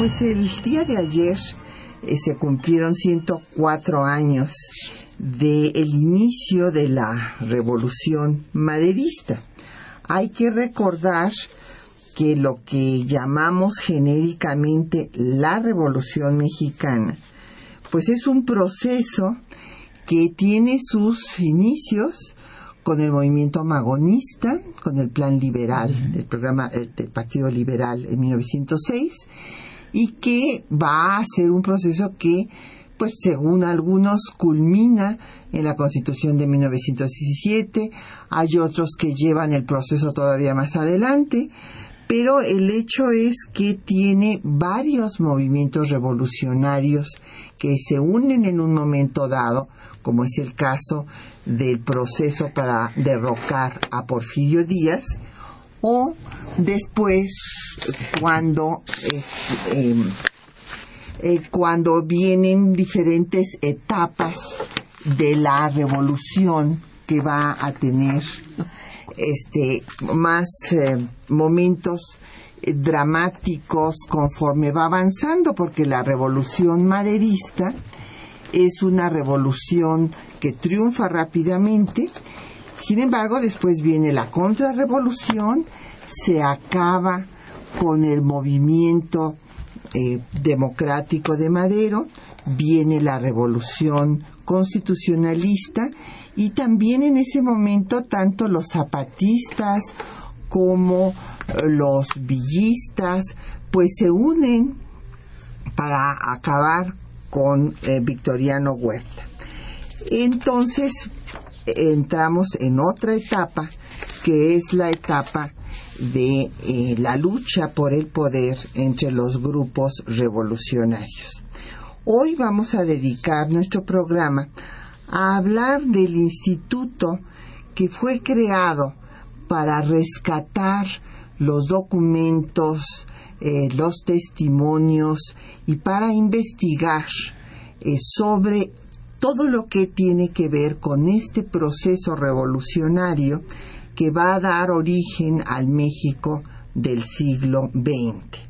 Pues el día de ayer eh, se cumplieron 104 años del inicio de la revolución maderista. Hay que recordar que lo que llamamos genéricamente la revolución mexicana, pues es un proceso que tiene sus inicios con el movimiento magonista, con el plan liberal, del programa del Partido Liberal en 1906 y que va a ser un proceso que, pues según algunos, culmina en la Constitución de 1917, hay otros que llevan el proceso todavía más adelante, pero el hecho es que tiene varios movimientos revolucionarios que se unen en un momento dado, como es el caso del proceso para derrocar a Porfirio Díaz, o después cuando em, eh, cuando vienen diferentes etapas de la revolución que va a tener este más eh, momentos eh, dramáticos conforme va avanzando porque la revolución maderista es una revolución que triunfa rápidamente sin embargo, después viene la contrarrevolución, se acaba con el movimiento eh, democrático de Madero, viene la revolución constitucionalista y también en ese momento tanto los zapatistas como eh, los villistas pues se unen para acabar con eh, Victoriano Huerta. Entonces, entramos en otra etapa que es la etapa de eh, la lucha por el poder entre los grupos revolucionarios. Hoy vamos a dedicar nuestro programa a hablar del instituto que fue creado para rescatar los documentos, eh, los testimonios y para investigar eh, sobre todo lo que tiene que ver con este proceso revolucionario que va a dar origen al México del siglo XX.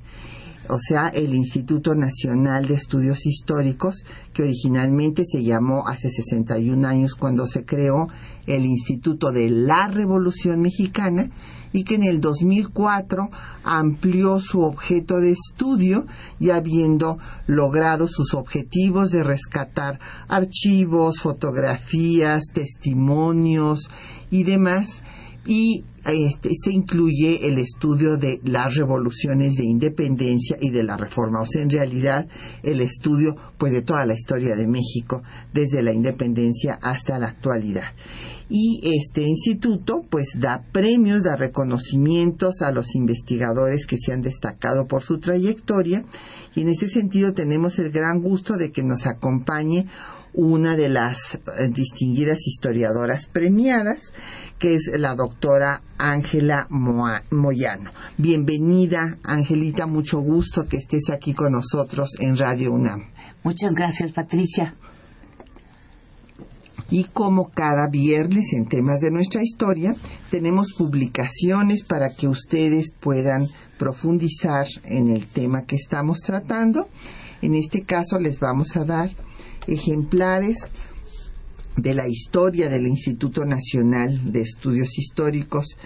O sea, el Instituto Nacional de Estudios Históricos, que originalmente se llamó hace 61 años cuando se creó el Instituto de la Revolución Mexicana, y que en el 2004 amplió su objeto de estudio y habiendo logrado sus objetivos de rescatar archivos, fotografías, testimonios y demás y este, se incluye el estudio de las revoluciones de independencia y de la reforma, o sea, en realidad el estudio pues de toda la historia de México desde la independencia hasta la actualidad. Y este instituto pues da premios, da reconocimientos a los investigadores que se han destacado por su trayectoria. Y en ese sentido tenemos el gran gusto de que nos acompañe una de las eh, distinguidas historiadoras premiadas, que es la doctora Ángela Moyano. Bienvenida, Angelita, mucho gusto que estés aquí con nosotros en Radio UNAM. Muchas gracias, Patricia. Y como cada viernes en temas de nuestra historia, tenemos publicaciones para que ustedes puedan profundizar en el tema que estamos tratando. En este caso les vamos a dar ejemplares de la historia del Instituto Nacional de Estudios Históricos,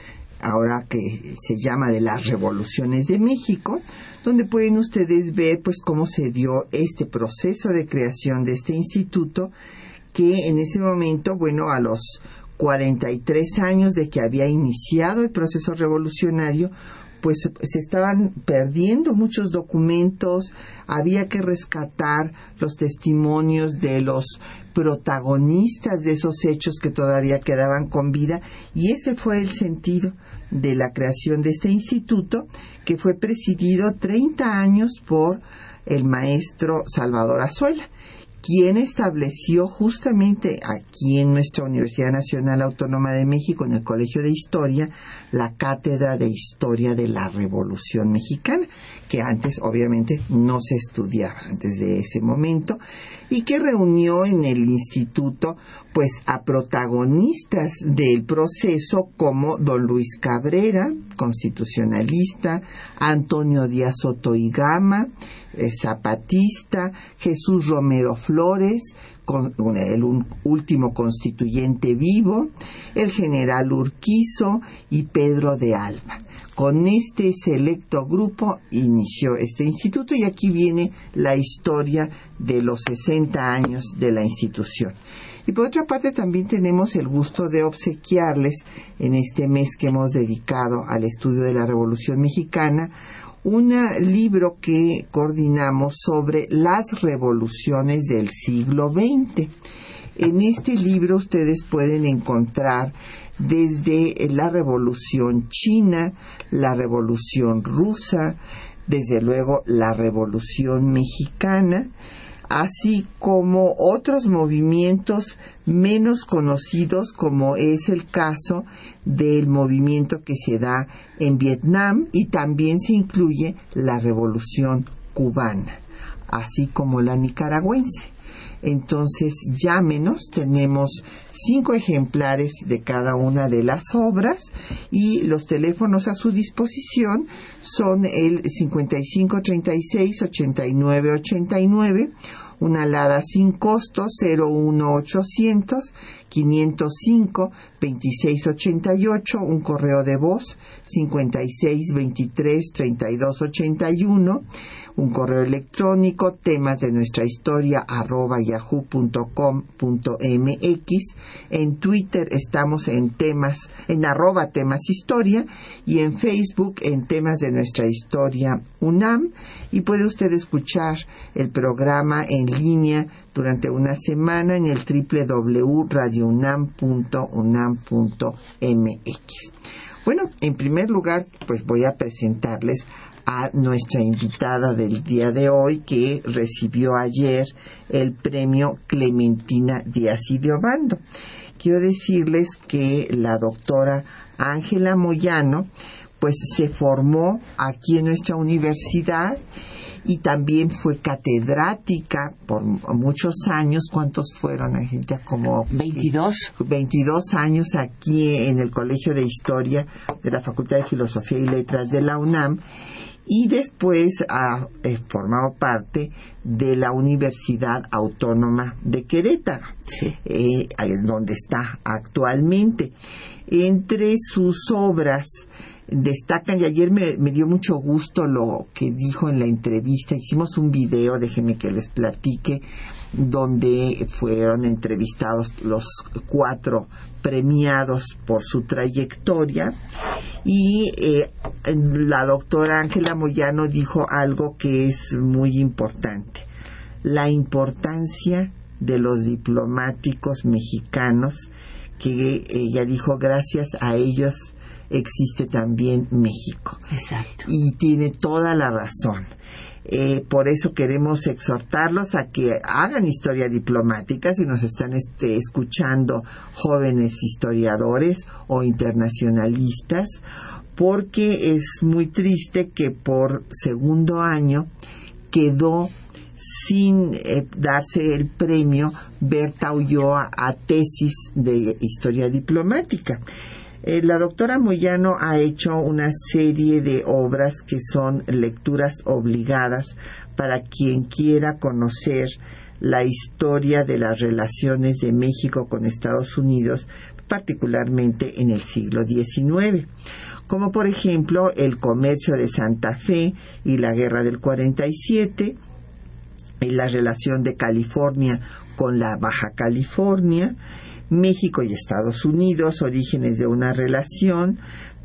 ahora que se llama de las revoluciones de México, donde pueden ustedes ver pues cómo se dio este proceso de creación de este instituto que en ese momento, bueno, a los 43 años de que había iniciado el proceso revolucionario, pues se estaban perdiendo muchos documentos, había que rescatar los testimonios de los protagonistas de esos hechos que todavía quedaban con vida y ese fue el sentido de la creación de este instituto que fue presidido 30 años por el maestro Salvador Azuela quien estableció justamente aquí en nuestra Universidad Nacional Autónoma de México, en el Colegio de Historia, la Cátedra de Historia de la Revolución Mexicana, que antes obviamente no se estudiaba antes de ese momento, y que reunió en el instituto pues a protagonistas del proceso como don Luis Cabrera, constitucionalista, Antonio Díaz Soto y Gama, eh, zapatista, Jesús Romero Flores, el último constituyente vivo, el general Urquizo y Pedro de Alba. Con este selecto grupo inició este instituto y aquí viene la historia de los 60 años de la institución. Y por otra parte también tenemos el gusto de obsequiarles en este mes que hemos dedicado al estudio de la Revolución Mexicana un libro que coordinamos sobre las revoluciones del siglo XX. En este libro ustedes pueden encontrar desde la revolución china, la revolución rusa, desde luego la revolución mexicana, así como otros movimientos menos conocidos como es el caso del movimiento que se da en Vietnam y también se incluye la revolución cubana, así como la nicaragüense. Entonces, llámenos, tenemos cinco ejemplares de cada una de las obras y los teléfonos a su disposición son el 5536 8989 una alada sin costo 01800 505 2688, un correo de voz 5623 3281, un correo electrónico temas de nuestra historia arroba yahoo.com.mx, en Twitter estamos en temas, en arroba temas historia y en Facebook en temas de nuestra historia UNAM y puede usted escuchar el programa en línea durante una semana en el www.radiounam.unam.mx. Bueno, en primer lugar, pues voy a presentarles a nuestra invitada del día de hoy que recibió ayer el premio Clementina Díaz y de Obando. Quiero decirles que la doctora Ángela Moyano pues se formó aquí en nuestra universidad y también fue catedrática por muchos años. ¿Cuántos fueron, gente? Como 22. 22 años aquí en el Colegio de Historia de la Facultad de Filosofía y Letras de la UNAM y después ha eh, formado parte de la Universidad Autónoma de Querétaro, eh, donde está actualmente. Entre sus obras destacan y ayer me, dio mucho gusto lo que dijo en la entrevista. Hicimos un video, déjenme que les platique, donde fueron entrevistados los cuatro premiados por su trayectoria y eh, la doctora Ángela Moyano dijo algo que es muy importante, la importancia de los diplomáticos mexicanos que ella dijo gracias a ellos existe también México. Exacto. Y tiene toda la razón. Eh, por eso queremos exhortarlos a que hagan historia diplomática si nos están este, escuchando jóvenes historiadores o internacionalistas, porque es muy triste que por segundo año quedó sin eh, darse el premio Berta Ulloa a tesis de historia diplomática. Eh, la doctora Moyano ha hecho una serie de obras que son lecturas obligadas para quien quiera conocer la historia de las relaciones de México con Estados Unidos, particularmente en el siglo XIX, como por ejemplo el comercio de Santa Fe y la guerra del 47, y la relación de California con la Baja California, México y Estados Unidos, orígenes de una relación,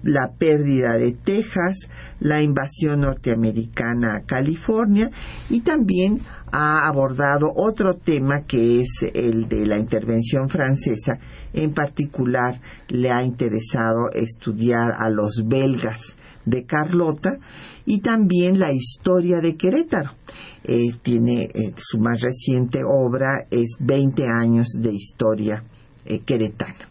la pérdida de Texas, la invasión norteamericana a California y también ha abordado otro tema que es el de la intervención francesa. En particular, le ha interesado estudiar a los belgas de Carlota y también la historia de Querétaro. Eh, tiene eh, su más reciente obra es 20 años de historia eh, queretana.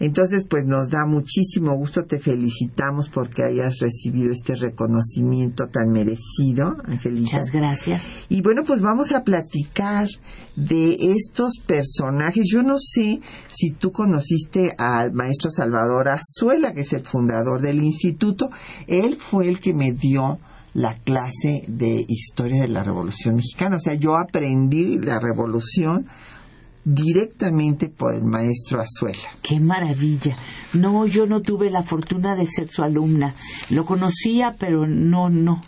Entonces, pues nos da muchísimo gusto, te felicitamos porque hayas recibido este reconocimiento tan merecido, Angelita. Muchas gracias. Y bueno, pues vamos a platicar de estos personajes. Yo no sé si tú conociste al maestro Salvador Azuela, que es el fundador del instituto. Él fue el que me dio la clase de historia de la Revolución Mexicana. O sea, yo aprendí la revolución directamente por el maestro Azuela. ¡Qué maravilla! No, yo no tuve la fortuna de ser su alumna. Lo conocía, pero no, no.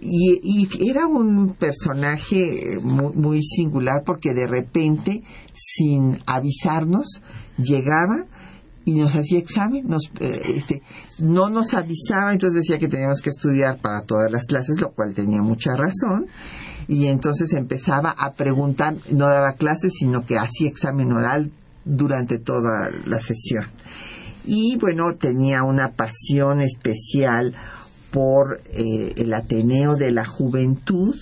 Y, era un personaje muy, muy, singular porque de repente, sin avisarnos, llegaba y nos hacía examen, nos, eh, este, no nos avisaba, entonces decía que teníamos que estudiar para todas las clases, lo cual tenía mucha razón y entonces empezaba a preguntar, no daba clases, sino que hacía examen oral durante toda la sesión. Y bueno, tenía una pasión especial por eh, el Ateneo de la Juventud.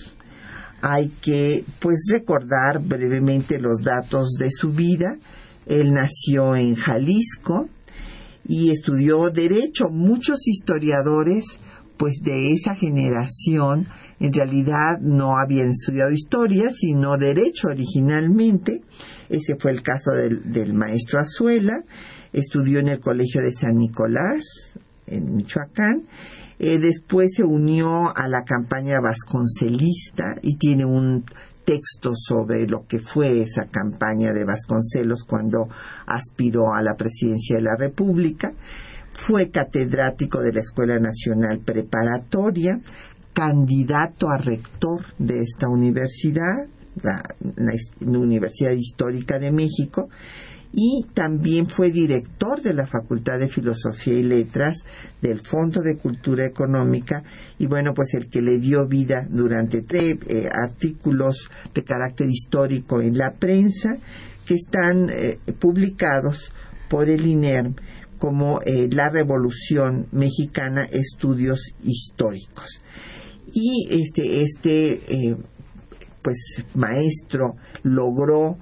Hay que pues recordar brevemente los datos de su vida. Él nació en Jalisco y estudió derecho. Muchos historiadores pues de esa generación en realidad no habían estudiado historia, sino derecho originalmente. Ese fue el caso del, maestro Azuela. Estudió en el Colegio de San Nicolás, en Michoacán. Eh, después se unió a la campaña vasconcelista y tiene un texto sobre lo que fue esa campaña de Vasconcelos cuando aspiró a la presidencia de la República. Fue catedrático de la Escuela Nacional Preparatoria, candidato a rector de esta universidad, la, Universidad Histórica de México, y también fue director de la Facultad de Filosofía y Letras del Fondo de Cultura Económica y bueno, pues el que le dio vida durante tres eh, artículos de carácter histórico en la prensa que están eh, publicados por el INERM como eh, La Revolución Mexicana, Estudios Históricos y este este eh, pues maestro logró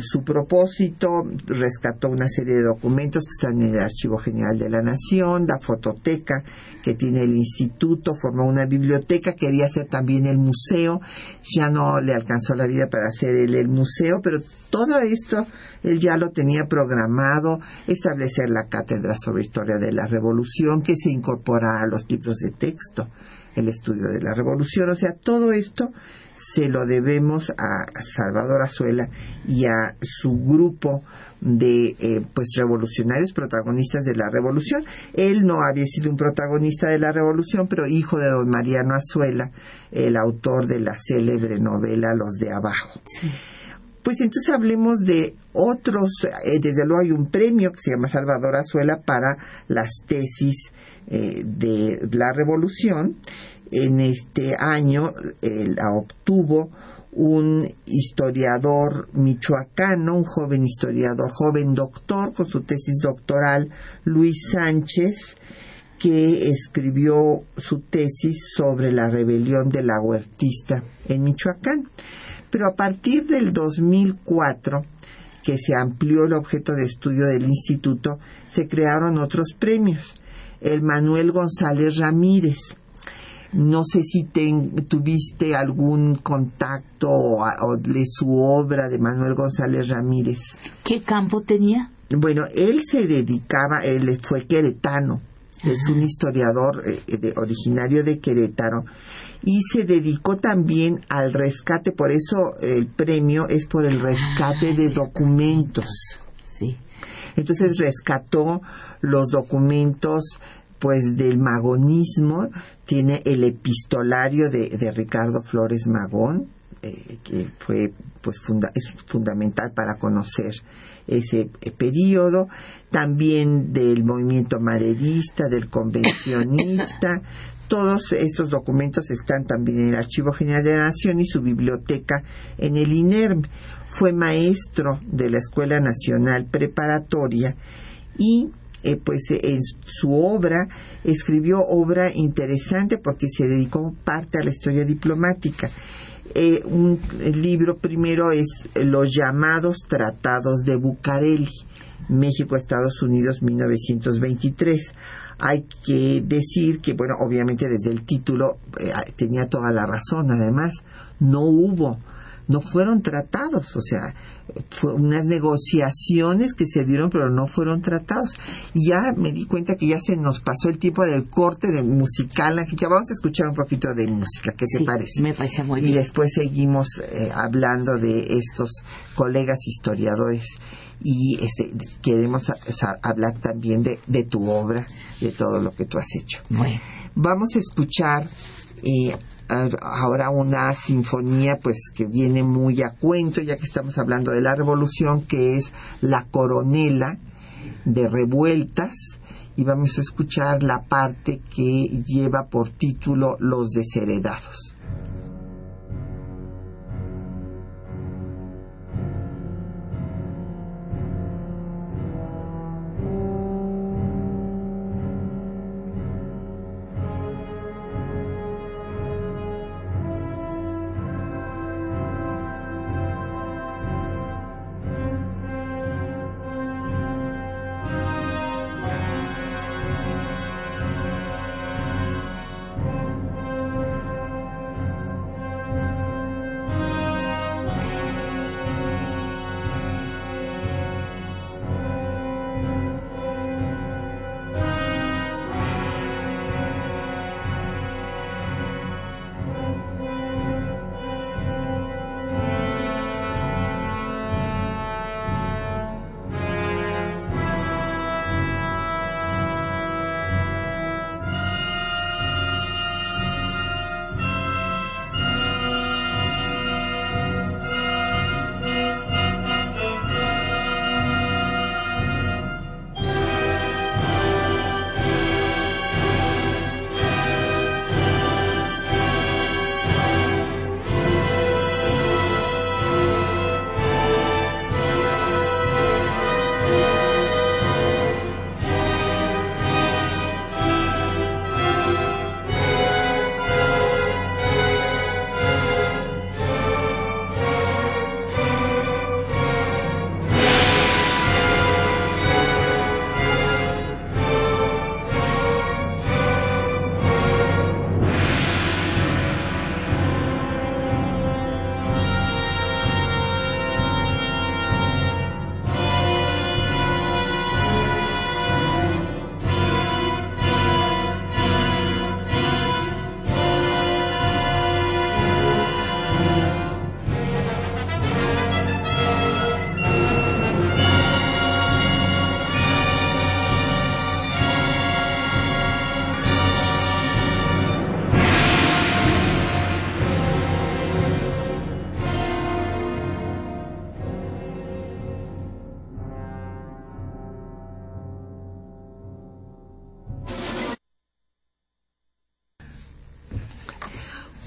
su propósito, rescató una serie de documentos que están en el Archivo General de la Nación, la fototeca que tiene el instituto, formó una biblioteca, quería hacer también el museo, ya no le alcanzó la vida para hacer el, el museo, pero todo esto él ya lo tenía programado, establecer la cátedra sobre historia de la revolución que se incorpora a los libros de texto el estudio de la revolución. O sea, todo esto se lo debemos a Salvador Azuela y a su grupo de eh, pues revolucionarios protagonistas de la revolución. Él no había sido un protagonista de la revolución, pero hijo de don Mariano Azuela, el autor de la célebre novela Los de Abajo. Pues entonces hablemos de otros, eh, desde luego hay un premio que se llama Salvador Azuela para las tesis eh, de la revolución. En este año la obtuvo un historiador michoacano, un joven historiador, joven doctor con su tesis doctoral, Luis Sánchez, que escribió su tesis sobre la rebelión de la huertista en Michoacán. Pero a partir del 2004, que se amplió el objeto de estudio del instituto, se crearon otros premios el Manuel González Ramírez. No sé si tuviste algún contacto o, de su obra de Manuel González Ramírez. ¿Qué campo tenía? Bueno, él se dedicaba, él fue queretano, es un historiador eh, originario de Querétaro y se dedicó también al rescate, por eso el premio es por el rescate de documentos. Sí. Entonces rescató los documentos pues del magonismo, tiene el epistolario de, Ricardo Flores Magón, eh, que fue pues es fundamental para conocer ese eh, periodo, también del movimiento maderista, del convencionista. Todos estos documentos están también en el Archivo General de la Nación y su biblioteca en el INERM. Fue maestro de la Escuela Nacional Preparatoria y eh, pues en su obra escribió obra interesante porque se dedicó parte a la historia diplomática. Eh, un libro primero es Los llamados Tratados de Bucareli, México-Estados Unidos 1923. Hay que decir que, bueno, obviamente desde el título eh, tenía toda la razón, además, no hubo no fueron tratados, o sea, fue unas negociaciones que se dieron pero no fueron tratados. Y ya me di cuenta que ya se nos pasó el tiempo del corte de musical, ya vamos a escuchar un poquito de música, ¿qué te parece? Me parece muy bien. Y después seguimos eh, hablando de estos colegas historiadores y este, queremos hablar también de, de, tu obra, de todo lo que tú has hecho. Vamos a escuchar eh, ahora una sinfonía pues que viene muy a cuento ya que estamos hablando de la revolución que es la coronela de revueltas y vamos a escuchar la parte que lleva por título Los desheredados.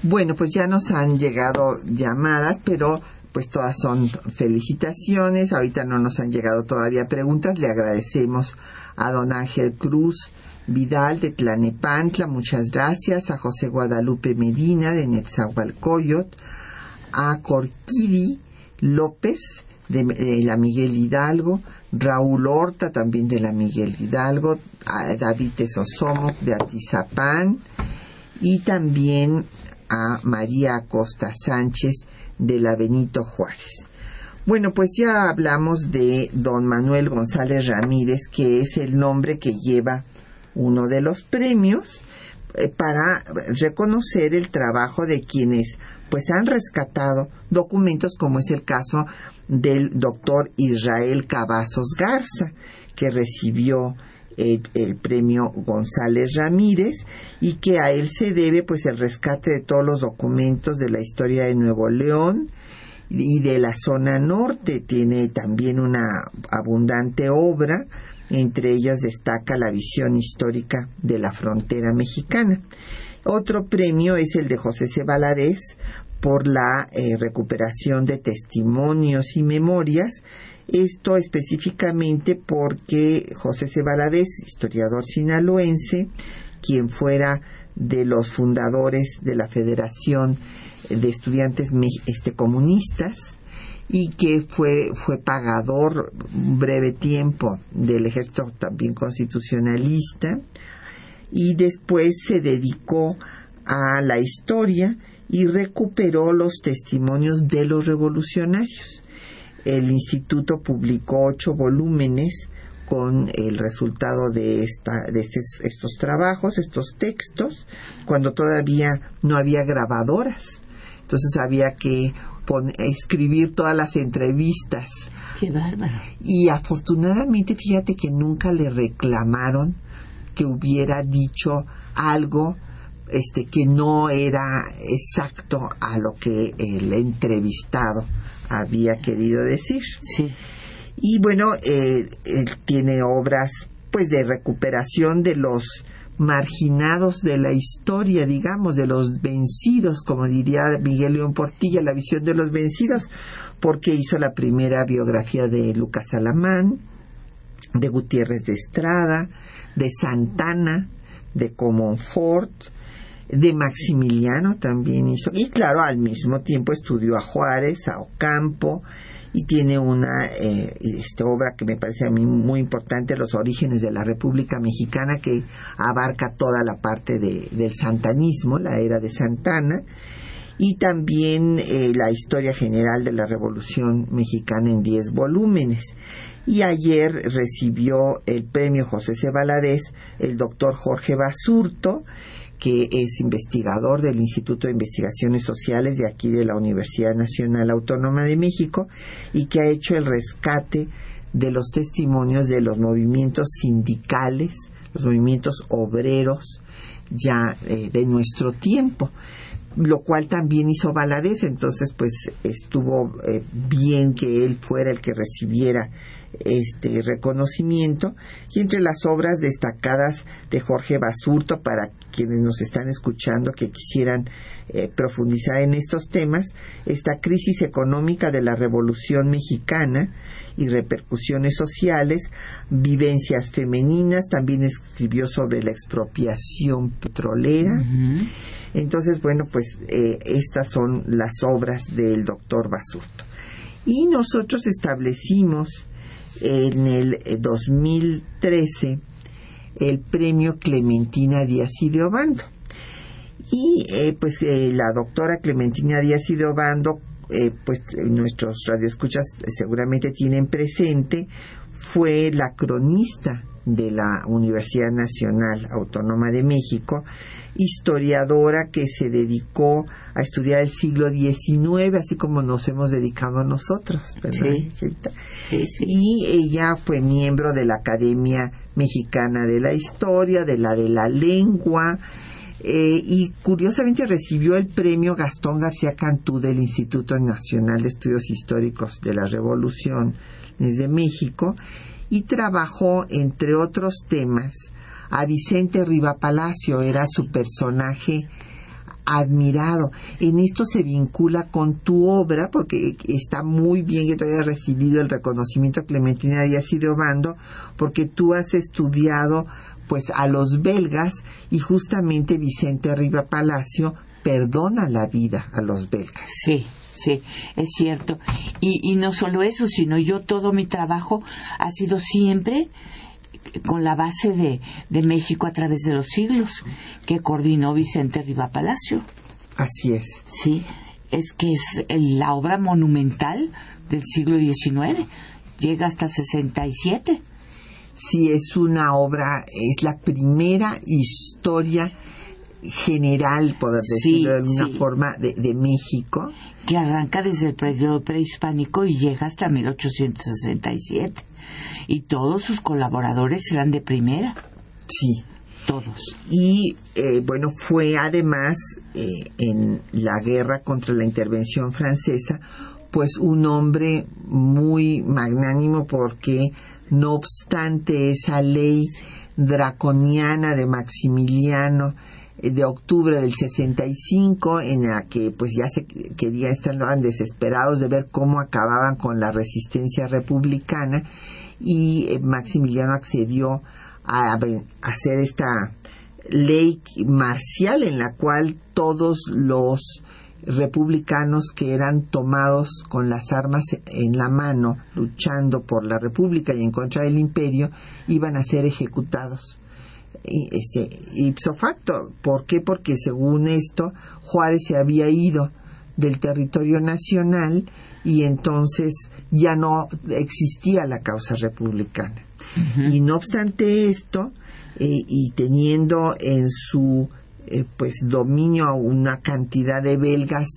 Bueno, pues ya nos han llegado llamadas, pero pues todas son felicitaciones. Ahorita no nos han llegado todavía preguntas. Le agradecemos a don Ángel Cruz Vidal de Tlanepantla, muchas gracias. A José Guadalupe Medina de Netzahualcoyot. A Corquiri López de, la Miguel Hidalgo. Raúl Horta también de la Miguel Hidalgo. A David Sosomo de Atizapán. Y también a María Acosta Sánchez de la Benito Juárez. Bueno, pues ya hablamos de don Manuel González Ramírez, que es el nombre que lleva uno de los premios eh, para reconocer el trabajo de quienes pues han rescatado documentos como es el caso del doctor Israel Cavazos Garza, que recibió el, premio González Ramírez y que a él se debe pues el rescate de todos los documentos de la historia de Nuevo León y de la zona norte. Tiene también una abundante obra, entre ellas destaca la visión histórica de la frontera mexicana. Otro premio es el de José C. por la eh, recuperación de testimonios y memorias esto específicamente porque José C. historiador sinaloense, quien fuera de los fundadores de la Federación de Estudiantes este, Comunistas, y que fue, fue pagador un breve tiempo del ejército también constitucionalista, y después se dedicó a la historia y recuperó los testimonios de los revolucionarios el instituto publicó ocho volúmenes con el resultado de, esta, de estos, trabajos, estos textos, cuando todavía no había grabadoras. Entonces había que escribir todas las entrevistas. Qué bárbaro. Y afortunadamente, fíjate que nunca le reclamaron que hubiera dicho algo este que no era exacto a lo que el entrevistado había querido decir. Sí. Y bueno, eh, él tiene obras pues de recuperación de los marginados de la historia, digamos, de los vencidos, como diría Miguel León Portilla, la visión de los vencidos, porque hizo la primera biografía de Lucas Alamán, de Gutiérrez de Estrada, de Santana, de Comonfort, de Maximiliano también hizo, y claro, al mismo tiempo estudió a Juárez, a Ocampo, y tiene una eh, este, obra que me parece a mí muy importante, Los orígenes de la República Mexicana, que abarca toda la parte de, del santanismo, la era de Santana, y también eh, la historia general de la Revolución Mexicana en diez volúmenes. Y ayer recibió el premio José C. el doctor Jorge Basurto, que es investigador del Instituto de Investigaciones Sociales de aquí de la Universidad Nacional Autónoma de México y que ha hecho el rescate de los testimonios de los movimientos sindicales, los movimientos obreros ya eh, de nuestro tiempo lo cual también hizo Valadez, entonces pues estuvo eh, bien que él fuera el que recibiera este reconocimiento y entre las obras destacadas de Jorge Basurto para quienes nos están escuchando que quisieran eh, profundizar en estos temas esta crisis económica de la Revolución Mexicana y repercusiones sociales, vivencias femeninas, también escribió sobre la expropiación petrolera. Entonces, bueno, pues eh, estas son las obras del doctor Basurto. Y nosotros establecimos en el 2013 eh, el premio Clementina Díaz y de Obando. Y eh, pues eh, la doctora Clementina Díaz y de Obando, pues nuestros radioescuchas seguramente tienen presente, fue la cronista de la Universidad Nacional Autónoma de México historiadora que se dedicó a estudiar el siglo XIX, así como nos hemos dedicado nosotros. Sí. Sí, Y ella fue miembro de la Academia Mexicana de la Historia, de la de la Lengua, eh, y curiosamente recibió el premio Gastón García Cantú del Instituto Nacional de Estudios Históricos de la Revolución desde México y trabajó, entre otros temas, a Vicente Riva Palacio, era su personaje admirado. En esto se vincula con tu obra, porque está muy bien que te haya recibido el reconocimiento Clementina Díaz y de Obando, porque tú has estudiado pues a los belgas y justamente Vicente Riva Palacio perdona la vida a los belgas. Sí. Sí, es cierto. Y, y no solo eso, sino yo todo mi trabajo ha sido siempre con la base de, de México a través de los siglos, que coordinó Vicente Riva Palacio. Así es. Sí, es que es la obra monumental del siglo XIX, llega hasta 67. Sí, es una obra, es la primera historia general, poder decirlo de alguna forma, de, de, México. Que arranca desde el periodo prehispánico y llega hasta 1867 y todos sus colaboradores eran de primera. Sí. Todos. Y eh, bueno, fue además eh, en la guerra contra la intervención francesa, pues un hombre muy magnánimo porque no obstante esa ley draconiana de Maximiliano de octubre del 65 en la que pues ya se quería estaban desesperados de ver cómo acababan con la resistencia republicana y Maximiliano accedió a, hacer esta ley marcial en la cual todos los republicanos que eran tomados con las armas en la mano luchando por la república y en contra del imperio iban a ser ejecutados este ipso facto. ¿por qué? porque según esto Juárez se había ido del territorio nacional y entonces ya no existía la causa republicana. Y no obstante esto, eh, y teniendo en su eh, pues dominio una cantidad de belgas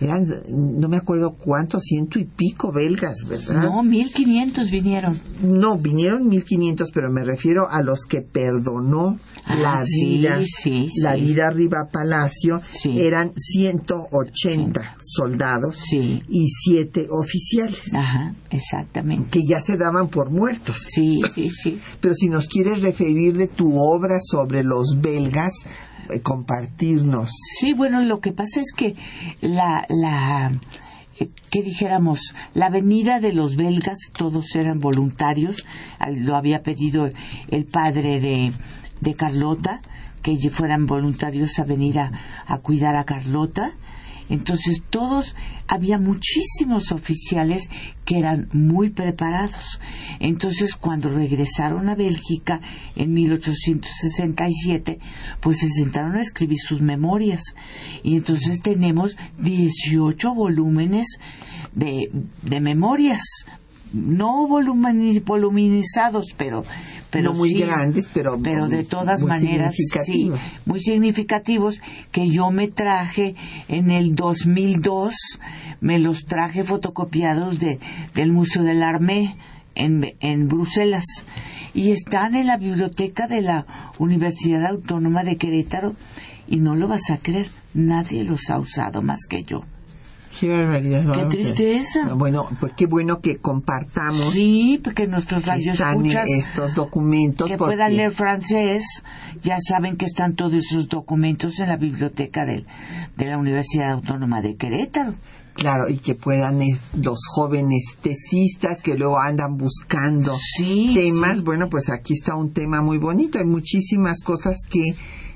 eran, no me acuerdo cuántos, ciento y pico belgas, ¿verdad? No, mil quinientos vinieron. No, vinieron mil quinientos, pero me refiero a los que perdonó Ah, la sí, vida, sí, la sí. vida arriba Palacio, eran 180 soldados y siete oficiales, Ajá, exactamente. que ya se daban por muertos. Sí, sí, sí. Pero si nos quieres referir de tu obra sobre los belgas, compartirnos. Sí, bueno, lo que pasa es que la, la, eh, que dijéramos, la venida de los belgas, todos eran voluntarios, lo había pedido el padre de, de Carlota, que fueran voluntarios a venir a, a cuidar a Carlota. Entonces todos, había muchísimos oficiales que eran muy preparados. Entonces cuando regresaron a Bélgica en 1867, pues se sentaron a escribir sus memorias. Y entonces tenemos 18 volúmenes de, de memorias. No volumini- voluminizados, pero, pero no muy sí, grandes, pero, pero de todas muy maneras sí, muy significativos que yo me traje en el 2002 me los traje fotocopiados de, del Museo del Armé en, en Bruselas. Y están en la biblioteca de la Universidad Autónoma de Querétaro y no lo vas a creer nadie los ha usado más que yo Qué barbaridad. Qué ¿no? tristeza. Bueno, pues qué bueno que compartamos sí porque nuestros que están estos documentos. que porque- puedan leer francés, ya saben que están todos esos documentos en la biblioteca del- de la Universidad Autónoma de Querétaro. Claro, y que puedan eh, los jóvenes tesistas que luego andan buscando Sí, temas. sí. Bueno, pues aquí está un tema muy bonito. Hay muchísimas cosas que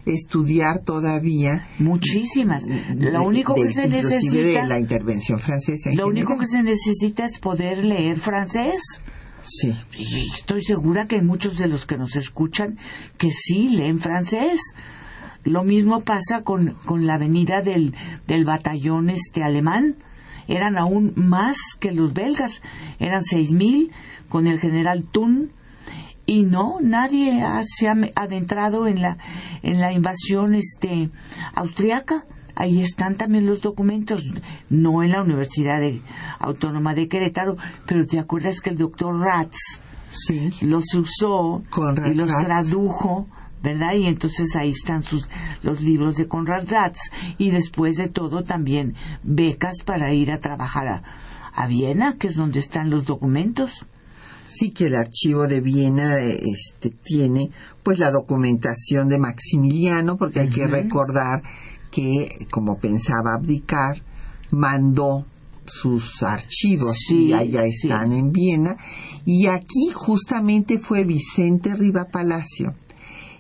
estudiar todavía. Muchísimas. Lo de- único que de- se necesita, de la intervención francesa. en lo único que se necesita es poder leer francés. Sí. Y estoy segura que hay muchos de los que nos escuchan que sí leen francés. Lo mismo pasa con, con la venida del, del batallón este alemán. Eran aún más que los belgas. Eran seis mil con el general Thun. Y no, nadie ha- se ha adentrado en la, en la invasión este, austriaca. Ahí están también los documentos, no en la Universidad de- Autónoma de Querétaro, pero te acuerdas que el doctor Ratz Sí. los usó Conrad y los Ratz. tradujo, ¿verdad? Y entonces ahí están sus los libros de Conrad Ratz y después de todo también becas para ir a trabajar a, a Viena, que es donde están los documentos. Sí que el archivo de Viena eh, este, tiene pues la documentación de Maximiliano, porque hay que recordar que, como pensaba abdicar, mandó sus archivos Sí, y allá sí. están en Viena. Y aquí justamente fue Vicente Riva Palacio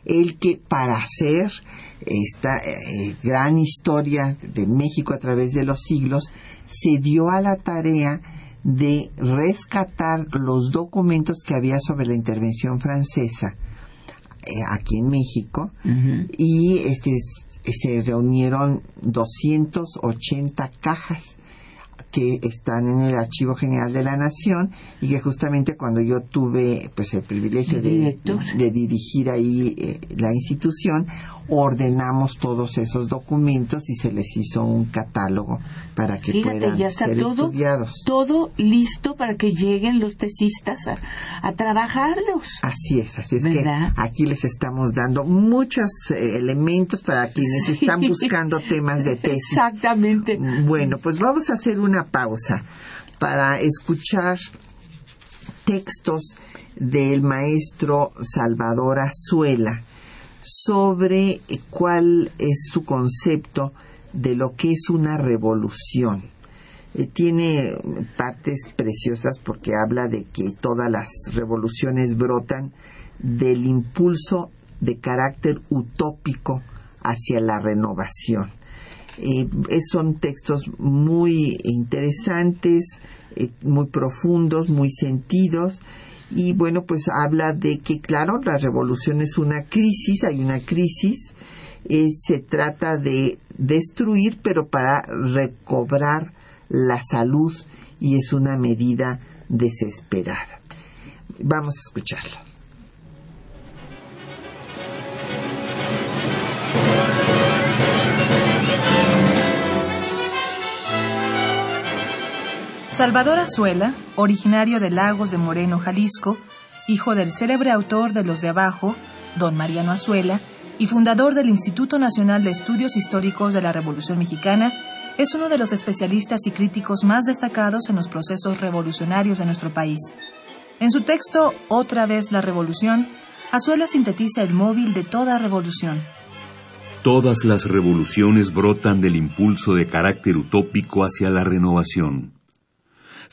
el que para hacer esta eh, gran historia de México a través de los siglos se dio a la tarea de rescatar los documentos que había sobre la intervención francesa eh, aquí en México y este se reunieron 280 cajas que están en el Archivo General de la Nación y que justamente cuando yo tuve pues el privilegio de, de, dirigir ahí eh, la institución, ordenamos todos esos documentos y se les hizo un catálogo para que puedan ya está ser todo, estudiados. Todo listo para que lleguen los tesistas a, trabajarlos. Así es, así es que aquí les estamos dando muchos eh, elementos para quienes están buscando temas de tesis. Exactamente. Bueno, pues vamos a hacer una pausa para escuchar textos del maestro Salvador Azuela sobre cuál es su concepto de lo que es una revolución. Eh, tiene partes preciosas porque habla de que todas las revoluciones brotan del impulso de carácter utópico hacia la renovación. Eh, son textos muy interesantes, eh, muy profundos, muy sentidos, y bueno, pues habla de que, claro, la revolución es una crisis, hay una crisis, eh, se trata de destruir, pero para recobrar la salud y es una medida desesperada. Vamos a escucharlo. Salvador Azuela, originario de Lagos de Moreno, Jalisco, hijo del célebre autor de Los de Abajo, don Mariano Azuela, y fundador del Instituto Nacional de Estudios Históricos de la Revolución Mexicana, es uno de los especialistas y críticos más destacados en los procesos revolucionarios de nuestro país. En su texto Otra vez la revolución, Azuela sintetiza el móvil de toda revolución. Todas las revoluciones brotan del impulso de carácter utópico hacia la renovación.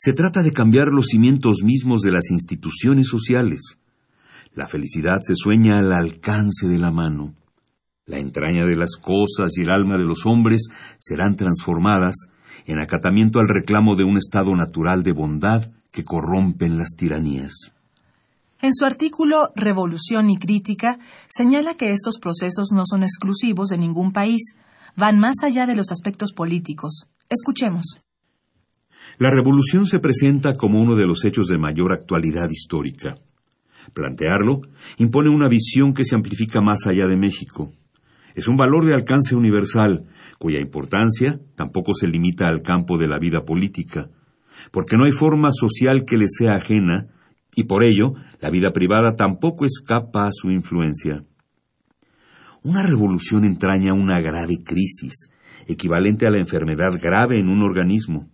Se trata de cambiar los cimientos mismos de las instituciones sociales. La felicidad se sueña al alcance de la mano. La entraña de las cosas y el alma de los hombres serán transformadas en acatamiento al reclamo de un estado natural de bondad que corrompen las tiranías. En su artículo Revolución y Crítica, señala que estos procesos no son exclusivos de ningún país, van más allá de los aspectos políticos. Escuchemos. La revolución se presenta como uno de los hechos de mayor actualidad histórica. Plantearlo impone una visión que se amplifica más allá de México. Es un valor de alcance universal, cuya importancia tampoco se limita al campo de la vida política, porque no hay forma social que le sea ajena, y por ello la vida privada tampoco escapa a su influencia. Una revolución entraña una grave crisis, equivalente a la enfermedad grave en un organismo.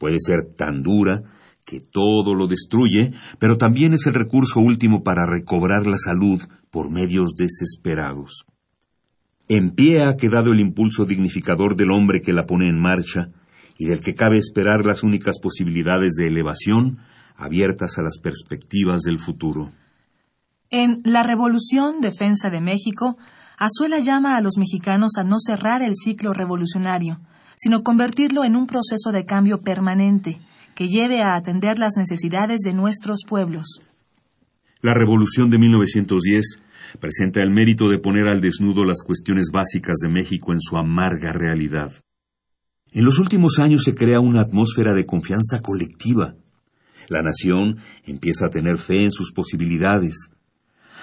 Puede ser tan dura que todo lo destruye, pero también es el recurso último para recobrar la salud por medios desesperados. En pie ha quedado el impulso dignificador del hombre que la pone en marcha y del que cabe esperar las únicas posibilidades de elevación abiertas a las perspectivas del futuro. En La Revolución Defensa de México, Azuela llama a los mexicanos a no cerrar el ciclo revolucionario, sino convertirlo en un proceso de cambio permanente que lleve a atender las necesidades de nuestros pueblos. La Revolución de 1910 presenta el mérito de poner al desnudo las cuestiones básicas de México en su amarga realidad. En los últimos años se crea una atmósfera de confianza colectiva. La nación empieza a tener fe en sus posibilidades,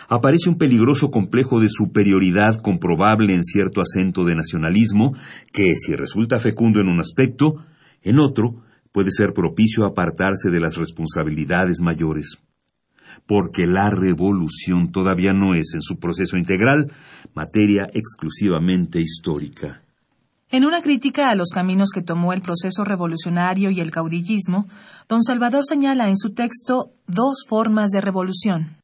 aparece un peligroso complejo de superioridad comprobable en cierto acento de nacionalismo que, si resulta fecundo en un aspecto, en otro puede ser propicio a apartarse de las responsabilidades mayores. Porque la revolución todavía no es, en su proceso integral, materia exclusivamente histórica. En una crítica a los caminos que tomó el proceso revolucionario y el caudillismo, don Salvador señala en su texto dos formas de revolución.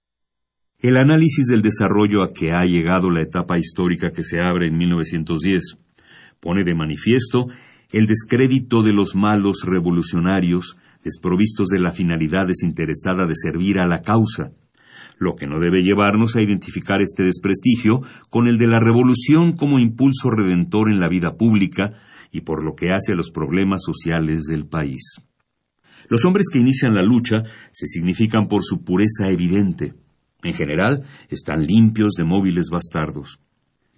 El análisis del desarrollo a que ha llegado la etapa histórica que se abre en 1910 pone de manifiesto el descrédito de los malos revolucionarios desprovistos de la finalidad desinteresada de servir a la causa, lo que no debe llevarnos a identificar este desprestigio con el de la revolución como impulso redentor en la vida pública y por lo que hace a los problemas sociales del país. Los hombres que inician la lucha se significan por su pureza evidente, en general, están limpios de móviles bastardos.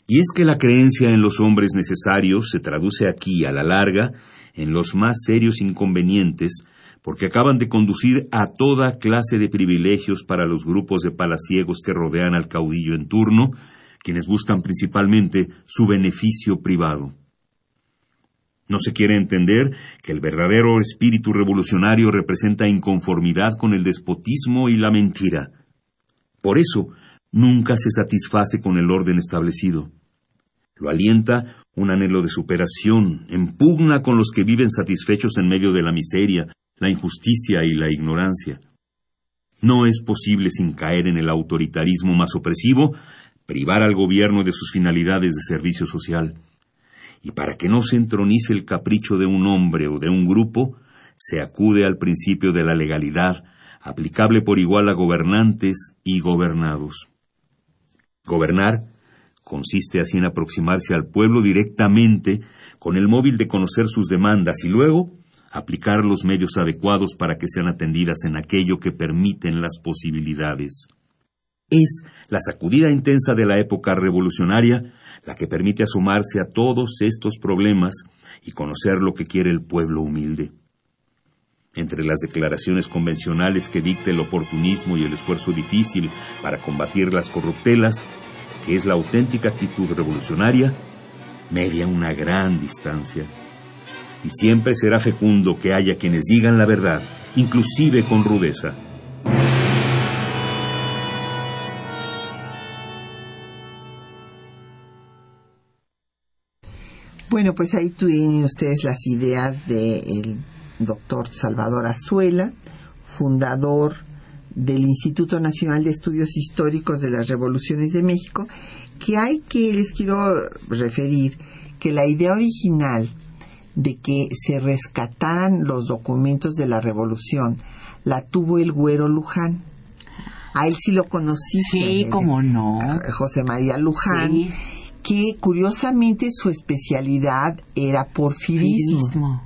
Y es que la creencia en los hombres necesarios se traduce aquí, a la larga, en los más serios inconvenientes porque acaban de conducir a toda clase de privilegios para los grupos de palaciegos que rodean al caudillo en turno, quienes buscan principalmente su beneficio privado. No se quiere entender que el verdadero espíritu revolucionario representa inconformidad con el despotismo y la mentira. Por eso, nunca se satisface con el orden establecido. Lo alienta un anhelo de superación, empugna con los que viven satisfechos en medio de la miseria, la injusticia y la ignorancia. No es posible, sin caer en el autoritarismo más opresivo, privar al gobierno de sus finalidades de servicio social. Y para que no se entronice el capricho de un hombre o de un grupo, se acude al principio de la legalidad, aplicable por igual a gobernantes y gobernados. Gobernar consiste así en aproximarse al pueblo directamente con el móvil de conocer sus demandas y luego aplicar los medios adecuados para que sean atendidas en aquello que permiten las posibilidades. Es la sacudida intensa de la época revolucionaria la que permite asomarse a todos estos problemas y conocer lo que quiere el pueblo humilde. Entre las declaraciones convencionales que dicta el oportunismo y el esfuerzo difícil para combatir las corruptelas, que es la auténtica actitud revolucionaria, media una gran distancia y siempre será fecundo que haya quienes digan la verdad, inclusive con rudeza. Bueno, pues ahí tienen ustedes las ideas del doctor Salvador Azuela, fundador del Instituto Nacional de Estudios Históricos de las Revoluciones de México, que hay que, les quiero referir, que la idea original de que se rescataran los documentos de la revolución la tuvo el güero Luján. A él sí lo conocí. Sí, cómo no. José María Luján, que curiosamente su especialidad era porfirismo.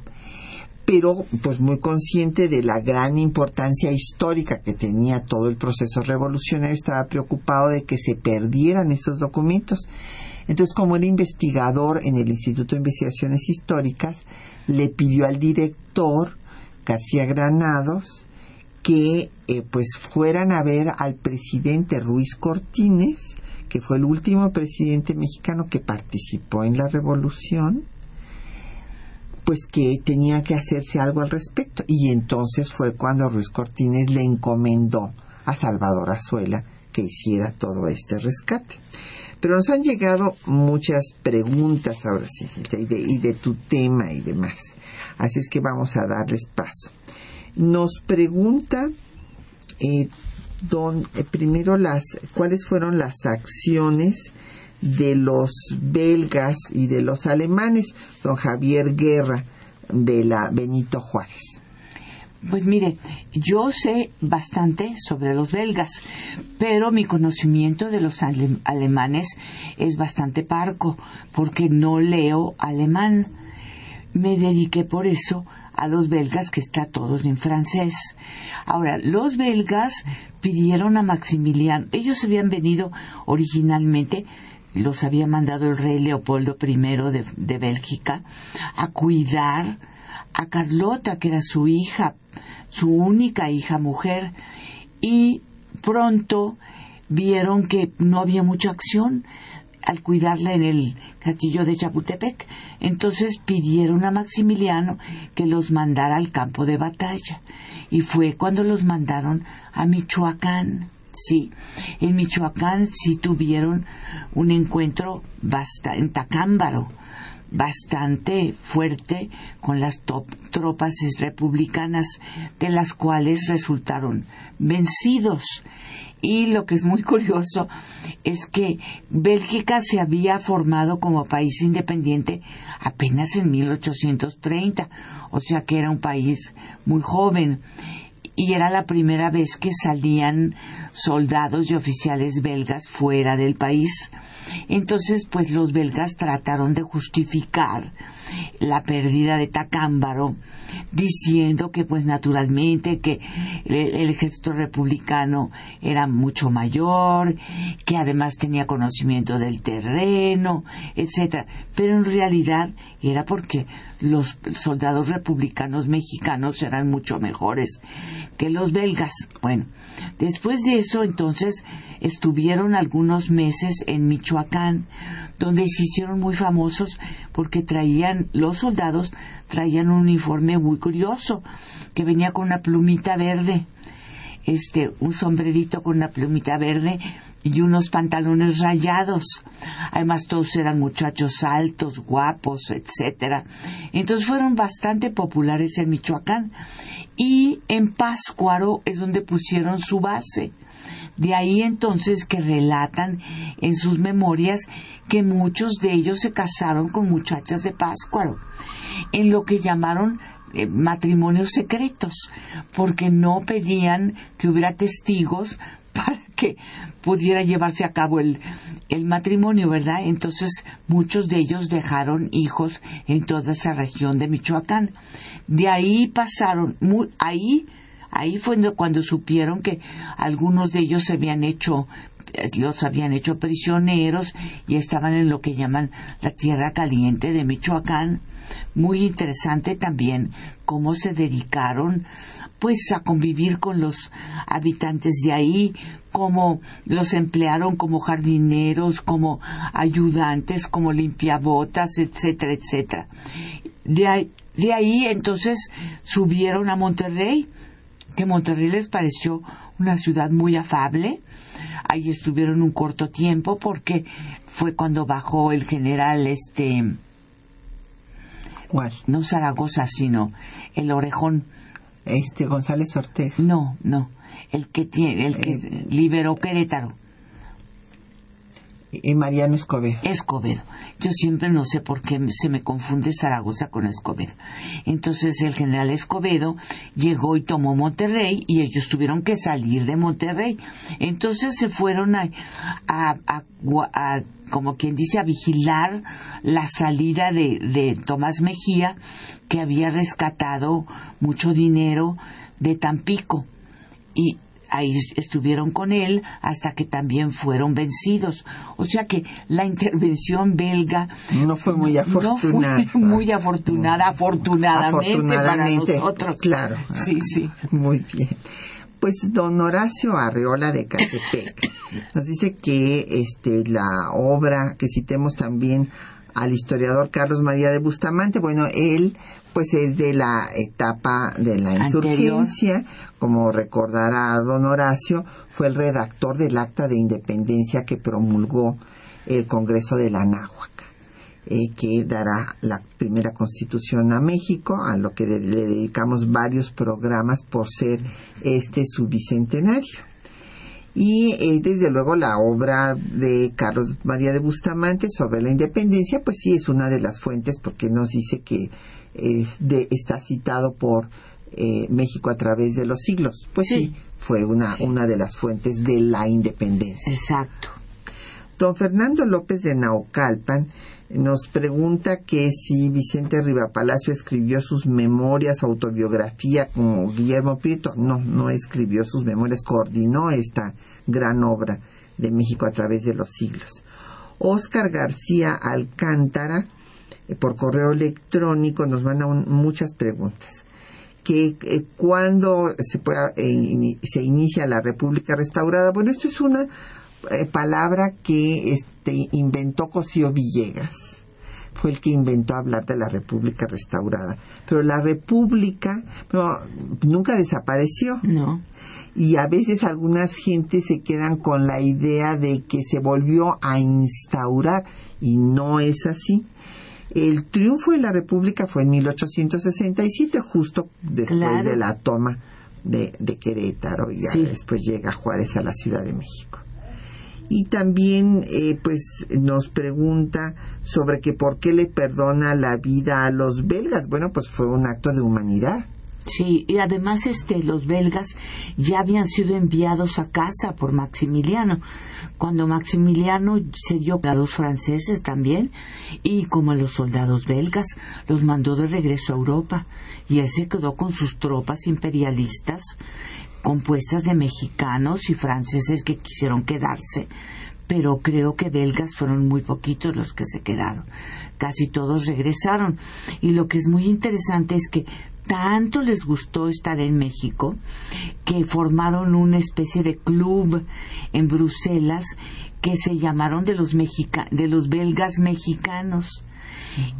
Pero pues muy consciente de la gran importancia histórica que tenía todo el proceso revolucionario, estaba preocupado de que se perdieran estos documentos. Entonces, como era investigador en el Instituto de Investigaciones Históricas, le pidió al director García Granados que eh, pues fueran a ver al presidente Ruiz Cortines, que fue el último presidente mexicano que participó en la revolución, pues que tenía que hacerse algo al respecto. Y entonces fue cuando Ruiz Cortines le encomendó a Salvador Azuela que hiciera todo este rescate. Pero nos han llegado muchas preguntas ahora sí, y de, y de tu tema y demás. Así es que vamos a darles paso. Nos pregunta eh, don, eh, primero las cuáles fueron las acciones de los belgas y de los alemanes, don Javier Guerra de la Benito Juárez. Pues mire, yo sé bastante sobre los belgas, pero mi conocimiento de los alemanes es bastante parco, porque no leo alemán. Me dediqué por eso a los belgas, que está todos en francés. Ahora, los belgas pidieron a Maximiliano, ellos habían venido originalmente, los había mandado el rey Leopoldo I de, de Bélgica, a cuidar a Carlota, que era su hija, su única hija mujer, y pronto vieron que no había mucha acción al cuidarla en el castillo de Chapultepec. Entonces pidieron a Maximiliano que los mandara al campo de batalla. Y fue cuando los mandaron a Michoacán. Sí, en Michoacán sí tuvieron un encuentro bastante en bastante fuerte con las tropas republicanas, de las cuales resultaron vencidos. Y lo que es muy curioso es que Bélgica se había formado como país independiente apenas en 1830, o sea que era un país muy joven y era la primera vez que salían soldados y oficiales belgas fuera del país. Entonces, pues los belgas trataron de justificar la pérdida de Tacámbaro, diciendo que pues naturalmente que el, ejército republicano era mucho mayor, que además tenía conocimiento del terreno, etcétera, pero en realidad era porque los soldados republicanos mexicanos eran mucho mejores que los belgas. Bueno, después de eso entonces estuvieron algunos meses en Michoacán, donde se hicieron muy famosos porque traían, los soldados traían un uniforme muy curioso, que venía con una plumita verde, este, un sombrerito con una plumita verde y unos pantalones rayados. Además todos eran muchachos altos, guapos, etcétera. Entonces fueron bastante populares en Michoacán y en Páscuaro es donde pusieron su base. De ahí entonces que relatan en sus memorias que muchos de ellos se casaron con muchachas de Páscuaro, en lo que llamaron eh, matrimonios secretos, porque no pedían que hubiera testigos para que pudiera llevarse a cabo el, el, matrimonio, ¿verdad? Entonces muchos de ellos dejaron hijos en toda esa región de Michoacán. De ahí pasaron, ahí Ahí fue cuando supieron que algunos de ellos se habían hecho eh, los habían hecho prisioneros y estaban en lo que llaman la tierra caliente de Michoacán. Muy interesante también cómo se dedicaron pues a convivir con los habitantes de ahí, cómo los emplearon como jardineros, como ayudantes, como limpiabotas, etcétera, etcétera. De ahí, de ahí entonces subieron a Monterrey que Monterrey les pareció una ciudad muy afable. Ahí estuvieron un corto tiempo porque fue cuando bajó el general este ¿Cuál? No Zaragoza, sino el Orejón. Este González Ortega. No, no, el que tiene el que eh. liberó Querétaro. Y Mariano Escobedo. Escobedo. Yo siempre no sé por qué se me confunde Zaragoza con Escobedo. Entonces el general Escobedo llegó y tomó Monterrey y ellos tuvieron que salir de Monterrey. Entonces se fueron a, a, como quien dice, a vigilar la salida de, de Tomás Mejía, que había rescatado mucho dinero de Tampico. Y ahí estuvieron con él hasta que también fueron vencidos. O sea que la intervención belga no fue muy afortunada. fue muy afortunada, afortunadamente, para nosotros. Claro. Sí, sí. Muy bien. Pues don Horacio Arreola de Catepec nos dice que este la obra que citemos también al historiador Carlos María de Bustamante, bueno, él pues es de la etapa de la insurgencia, como recordará don Horacio, fue el redactor del acta de independencia que promulgó el Congreso de la Náhuac, eh, que dará la primera constitución a México, a lo que le dedicamos varios programas por ser este su bicentenario. Y eh, desde luego la obra de Carlos María de Bustamante sobre la independencia, pues sí es una de las fuentes porque nos dice que está citado por eh, México a través de los siglos. Pues sí, fue una, una de las fuentes de la independencia. Exacto. Don Fernando López de Naucalpan nos pregunta que si Vicente Rivapalacio escribió sus memorias, autobiografía como Guillermo Prieto. No, no escribió sus memorias, coordinó esta gran obra de México a través de los siglos. Oscar García Alcántara por correo electrónico nos manda muchas preguntas. Que eh, cuando se, eh, se inicia la República Restaurada, bueno, esto es una palabra que este, inventó Cosío Villegas. Fue el que inventó hablar de la República Restaurada. Pero la República nunca desapareció. No y a veces algunas gentes se quedan con la idea de que se volvió a instaurar y no es así. El triunfo de la República fue en 1867, justo después de la toma de, Querétaro, y después llega Juárez a la Ciudad de México. Y también, eh, pues, nos pregunta sobre que por qué le perdona la vida a los belgas. Bueno, pues fue un acto de humanidad. Sí, y además este los belgas ya habían sido enviados a casa por Maximiliano. Cuando Maximiliano se dio a los franceses también y como a los soldados belgas los mandó de regreso a Europa y él se quedó con sus tropas imperialistas compuestas de mexicanos y franceses que quisieron quedarse pero creo que belgas fueron muy poquitos los que se quedaron. Casi todos regresaron. Y lo que es muy interesante es que tanto les gustó estar en México que formaron una especie de club en Bruselas que se llamaron de los, de los belgas mexicanos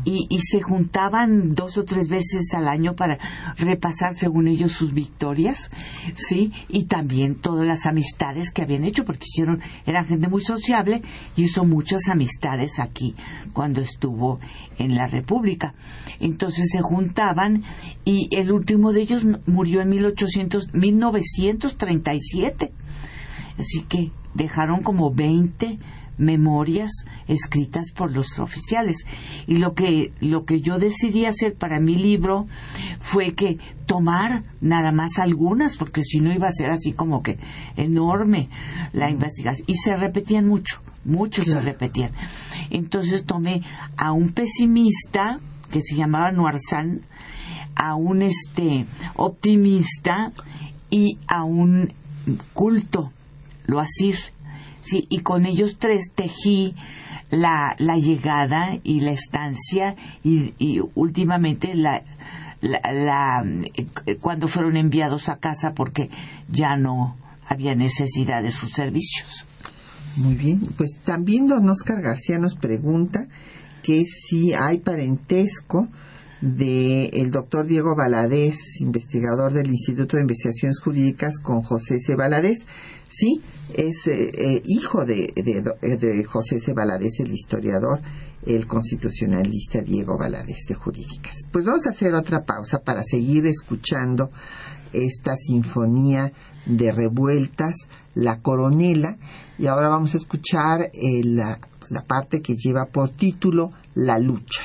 y, y, se juntaban dos o tres veces al año para repasar según ellos sus victorias, sí, y también todas las amistades que habían hecho, porque hicieron, eran gente muy sociable y hizo muchas amistades aquí cuando estuvo en la República. Entonces se juntaban y el último de ellos murió en 1800, 1937. Así que dejaron como 20 memorias escritas por los oficiales. Y lo que, lo que yo decidí hacer para mi libro fue que tomar nada más algunas, porque si no iba a ser así como que enorme la investigación. Y se repetían mucho, mucho se repetían. Entonces tomé a un pesimista que se llamaba Noirsan, a un este optimista y a un culto, lo así Sí, y con ellos tres tejí la, la llegada y la estancia y, y últimamente la, la, eh, cuando fueron enviados a casa porque ya no había necesidad de sus servicios. Muy bien, pues también don Oscar García nos pregunta que si hay parentesco del el doctor Diego Valadez, investigador del Instituto de Investigaciones Jurídicas, con José C. Valadez. Sí, es eh, eh, hijo de, de, José C. Valadez, el historiador, el constitucionalista Diego Valadez de Jurídicas. Pues vamos a hacer otra pausa para seguir escuchando esta sinfonía de revueltas, La Coronela, y ahora vamos a escuchar eh, la, parte que lleva por título La lucha.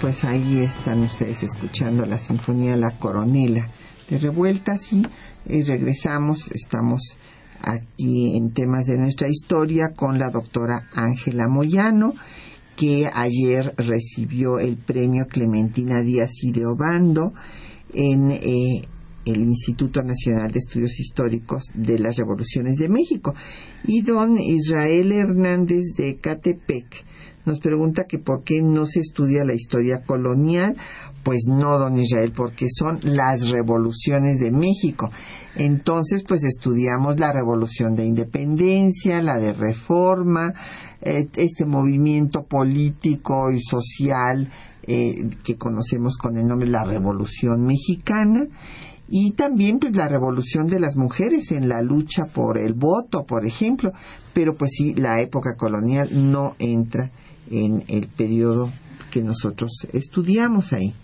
Pues ahí están ustedes escuchando la Sinfonía La Coronela de Revueltas y, y regresamos, estamos aquí en temas de nuestra historia con la doctora Ángela Moyano, que ayer recibió el premio Clementina Díaz y de Obando en eh, el Instituto Nacional de Estudios Históricos de las Revoluciones de México. Y don Israel Hernández de Catepec nos pregunta que por qué no se estudia la historia colonial. Pues no, don Israel, porque son las revoluciones de México. Entonces, pues estudiamos la revolución de independencia, la de reforma, eh, este movimiento político y social eh, que conocemos con el nombre de la Revolución Mexicana y también pues la revolución de las mujeres en la lucha por el voto, por ejemplo, pero pues sí, la época colonial no entra en el periodo que nosotros estudiamos ahí.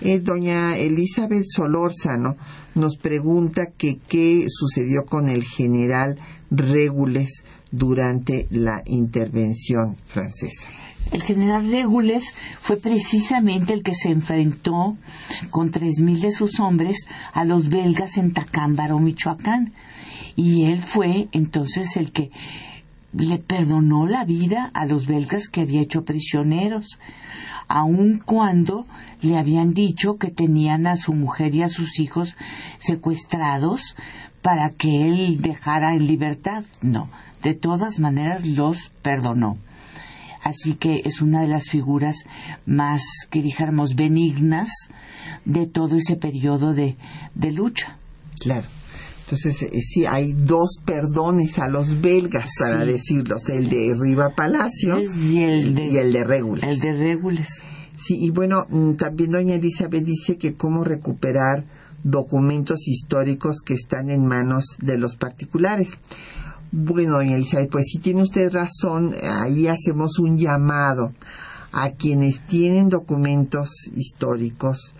Eh, doña Elizabeth Solórzano nos pregunta que qué sucedió con el general Regules durante la intervención francesa. El general Regules fue precisamente el que se enfrentó con tres mil de sus hombres a los belgas en Tacámbaro, Michoacán. Y él fue entonces el que le perdonó la vida a los belgas que había hecho prisioneros, aun cuando le habían dicho que tenían a su mujer y a sus hijos secuestrados para que él dejara en libertad. No, de todas maneras los perdonó. Así que es una de las figuras más, que dijéramos, benignas de todo ese periodo de, de lucha. Claro. Entonces, eh, sí, hay dos perdones a los belgas, para decirlo, el de Riva Palacio y el de, y el de Regules. El de Regules. Sí, y bueno, mm, también doña Elizabeth dice que cómo recuperar documentos históricos que están en manos de los particulares. Bueno, doña Elizabeth, pues si tiene usted razón, ahí hacemos un llamado a quienes tienen documentos históricos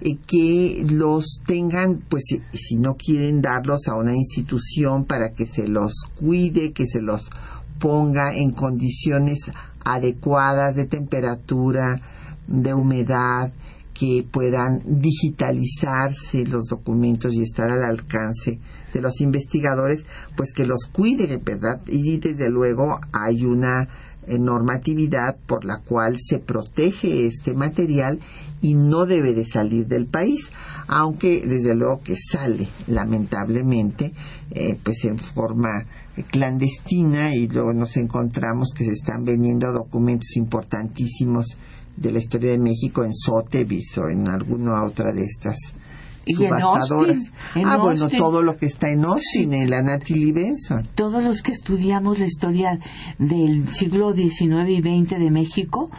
eh, que los tengan, pues si no quieren darlos a una institución para que se los cuide, que se los ponga en condiciones adecuadas de temperatura, de humedad, que puedan digitalizarse los documentos y estar al alcance de los investigadores, pues que los cuide, ¿verdad? Y desde luego hay una eh, normatividad por la cual se protege este material y no debe de salir del país, aunque desde luego que sale lamentablemente eh, pues en forma clandestina y luego nos encontramos que se están vendiendo documentos importantísimos de la historia de México en Sotheby's o en alguna otra de estas subastadoras. ah, bueno, todo lo que está en Austin, en la Natalie Benson. Todos los que estudiamos la historia del siglo XIX y XX de México,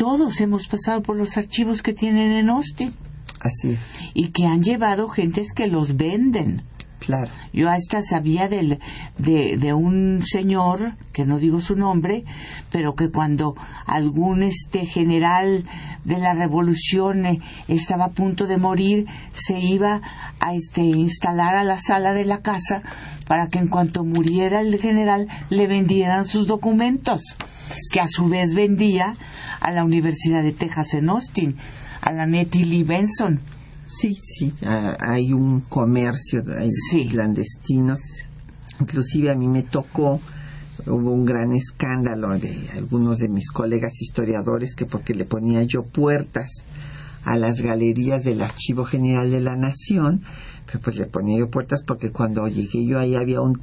todos hemos pasado por los archivos que tienen en Austin. Así es. Y que han llevado gentes que los venden. Claro. Yo hasta sabía del, de, de, un señor, que no digo su nombre, pero que cuando algún este general de la revolución eh, estaba a punto de morir, se iba a este instalar a la sala de la casa para que en cuanto muriera el general le vendieran sus documentos, que a su vez vendía a la Universidad de Texas en Austin, a la Nettie Lee Benson Sí, sí, ah, hay un comercio clandestino. Inclusive a mí me tocó, hubo un gran escándalo de algunos de mis colegas historiadores que porque le ponía yo puertas a las galerías del Archivo General de la Nación, pues le ponía yo puertas porque cuando llegué yo ahí había un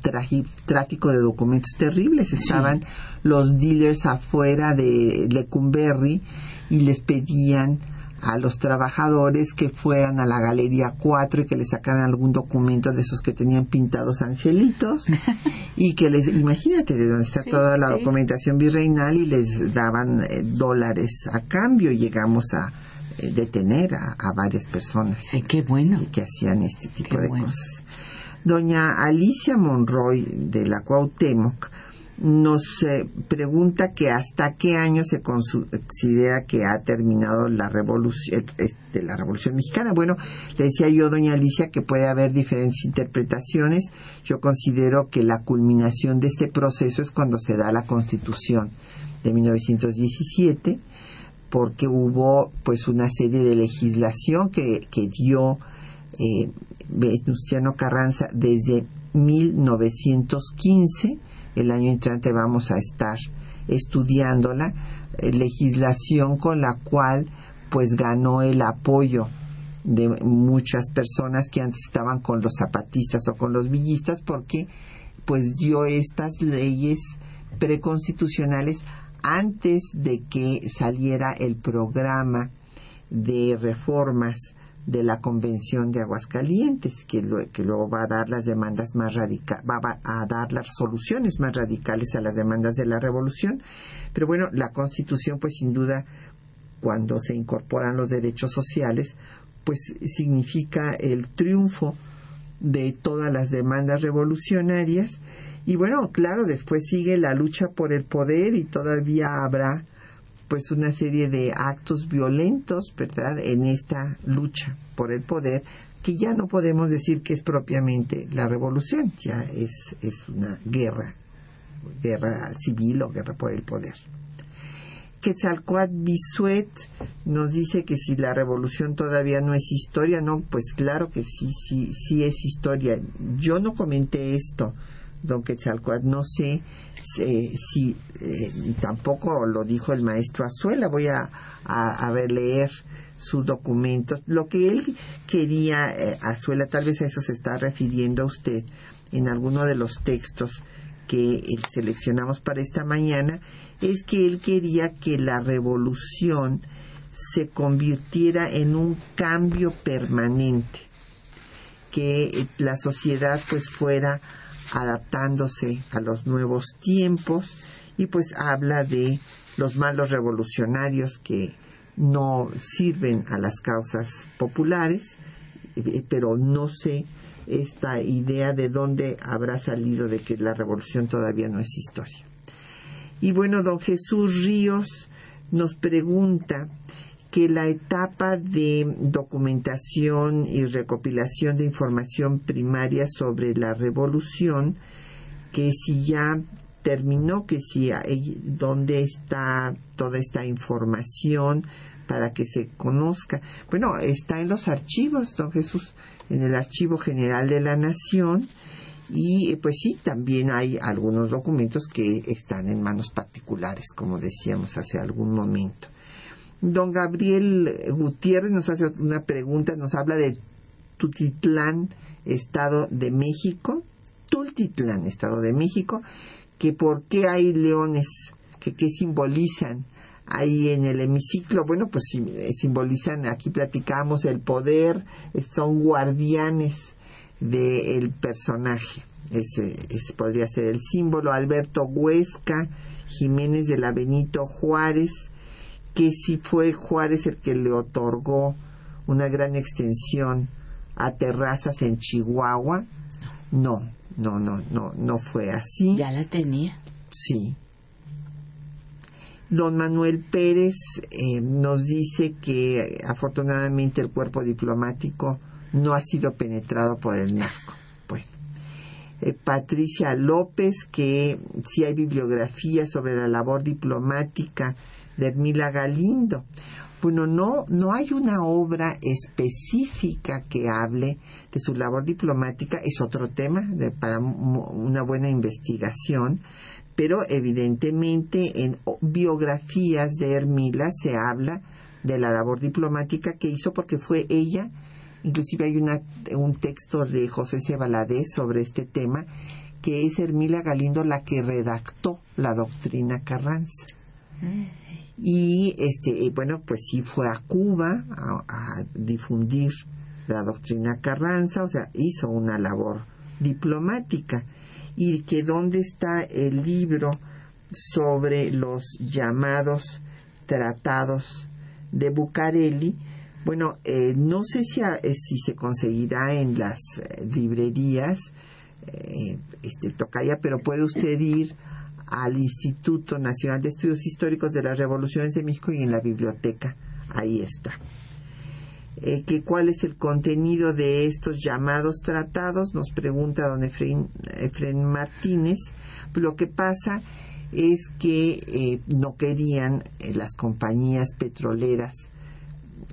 tráfico de documentos terribles. Estaban los dealers afuera de Lecumberri y les pedían a los trabajadores que fueran a la Galería 4 y que les sacaran algún documento de esos que tenían pintados angelitos y que les, imagínate de dónde está toda la documentación virreinal y les daban eh, dólares a cambio. Llegamos a eh, detener a, varias personas. qué bueno. Que hacían este tipo de cosas. Doña Alicia Monroy de la Cuauhtémoc nos eh, pregunta que hasta qué año se considera que ha terminado la revolución, este, la revolución mexicana. Bueno, le decía yo, doña Alicia, que puede haber diferentes interpretaciones. Yo considero que la culminación de este proceso es cuando se da la Constitución de 1917, porque hubo pues una serie de legislación que, que dio eh, Venustiano Carranza desde 1915 el año entrante vamos a estar estudiándola, eh, legislación con la cual pues ganó el apoyo de muchas personas que antes estaban con los zapatistas o con los villistas porque pues dio estas leyes preconstitucionales antes de que saliera el programa de reformas de la Convención de Aguascalientes, que, que luego va a dar las demandas más radicales, va a dar las soluciones más radicales a las demandas de la revolución. Pero bueno, la Constitución, pues sin duda, cuando se incorporan los derechos sociales, pues significa el triunfo de todas las demandas revolucionarias. Y bueno, claro, después sigue la lucha por el poder y todavía habrá pues una serie de actos violentos, ¿verdad?, en esta lucha por el poder, que ya no podemos decir que es propiamente la revolución, ya es, es una guerra, guerra civil o guerra por el poder. Quetzalcoatl Bisuet nos dice que si la revolución todavía no es historia, no, pues claro que sí, sí, sí es historia. Yo no comenté esto, don Quetzalcoatl, no sé si eh, tampoco lo dijo el maestro Azuela, voy a, releer sus documentos. Lo que él quería, eh, Azuela, tal vez a eso se está refiriendo a usted en alguno de los textos que eh, seleccionamos para esta mañana, es que él quería que la revolución se convirtiera en un cambio permanente, que la sociedad pues fuera adaptándose a los nuevos tiempos y pues habla de los malos revolucionarios que no sirven a las causas populares, eh, pero no sé esta idea de dónde habrá salido de que la revolución todavía no es historia. Y bueno, don Jesús Ríos nos pregunta que la etapa de documentación y recopilación de información primaria sobre la revolución, que si ya terminó, que si dónde está toda esta información para que se conozca. Bueno, está en los archivos, don Jesús, en el Archivo General de la Nación y pues sí, también hay algunos documentos que están en manos particulares, como decíamos hace algún momento. Don Gabriel Gutiérrez nos hace una pregunta, nos habla de Tutitlán, Estado de México, Tultitlán, Estado de México, que por qué hay leones, que qué simbolizan ahí en el hemiciclo. Bueno, pues eh, simbolizan, aquí platicamos el poder, son guardianes del personaje. Ese, ese podría ser el símbolo. Alberto Huesca, Jiménez de la Benito Juárez, que si fue Juárez el que le otorgó una gran extensión a terrazas en Chihuahua. No, no, no, no, no fue así. Ya la tenía. Sí. Don Manuel Pérez eh, nos dice que afortunadamente el cuerpo diplomático no ha sido penetrado por el narco. Bueno, eh, Patricia López, que sí hay bibliografía sobre la labor diplomática de Ermila Galindo. Bueno, no, no hay una obra específica que hable de su labor diplomática, es otro tema para una buena investigación, pero evidentemente en biografías de Ermila se habla de la labor diplomática que hizo porque fue ella Inclusive hay un texto de José C. sobre este tema, que es Hermila Galindo la que redactó la doctrina Carranza. Y este, eh, bueno, pues sí fue a Cuba a, difundir la doctrina Carranza, o sea, hizo una labor diplomática. Y que dónde está el libro sobre los llamados tratados de Bucareli, bueno, eh, no sé si, eh, si se conseguirá en las eh, librerías este, Tocaya, pero puede usted ir al Instituto Nacional de Estudios Históricos de las Revoluciones de México y en la biblioteca. Ahí está. que ¿Cuál es el contenido de estos llamados tratados? Nos pregunta don Efraín, Martínez. Lo que pasa es que no querían las compañías petroleras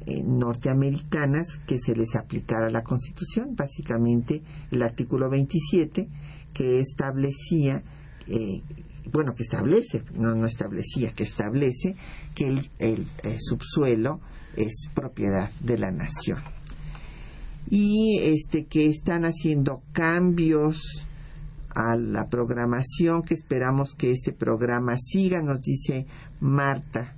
eh, norteamericanas que se les aplicara la Constitución, básicamente el artículo 27 que establecía, eh, bueno, que establece, no, no establecía, que establece que el, el eh, subsuelo es propiedad de la nación. Y este que están haciendo cambios a la programación, que esperamos que este programa siga, nos dice Marta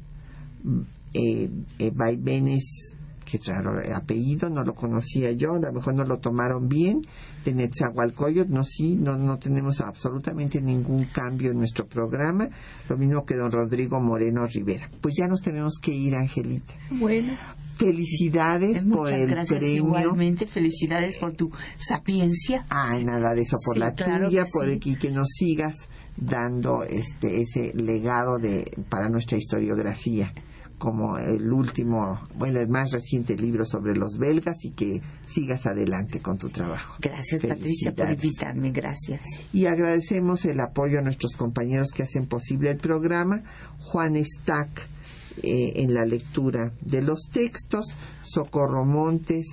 eh, eh, vaivenes qué raro apellido, no lo conocía yo, a lo mejor no lo tomaron bien, de Netzahualcoyot, no, sí, no, no tenemos absolutamente ningún cambio en nuestro programa, lo mismo que don Rodrigo Moreno Rivera. Pues ya nos tenemos que ir, Angelita. Bueno. Felicidades por el gracias premio. Igualmente, felicidades por tu sapiencia. Ay, nada de eso, por Sí, la claro tuya, que por sí. el que, que nos sigas dando este ese legado de para nuestra historiografía como el último, bueno, el más reciente libro sobre los belgas y que sigas adelante con tu trabajo. Gracias, Patricia, por invitarme. Gracias. Y agradecemos el apoyo a nuestros compañeros que hacen posible el programa. Juan Stack eh, en la lectura de los textos, Socorro Montes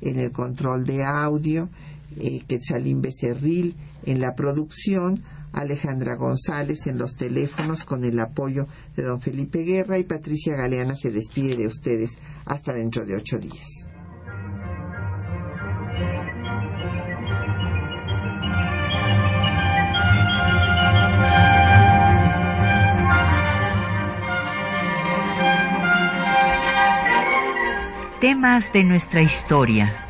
en el control de audio, eh, Quetzalín Becerril en la producción, Alejandra González en los teléfonos con el apoyo de don Felipe Guerra y Patricia Galeana se despide de ustedes hasta dentro de ocho días. Temas de nuestra historia.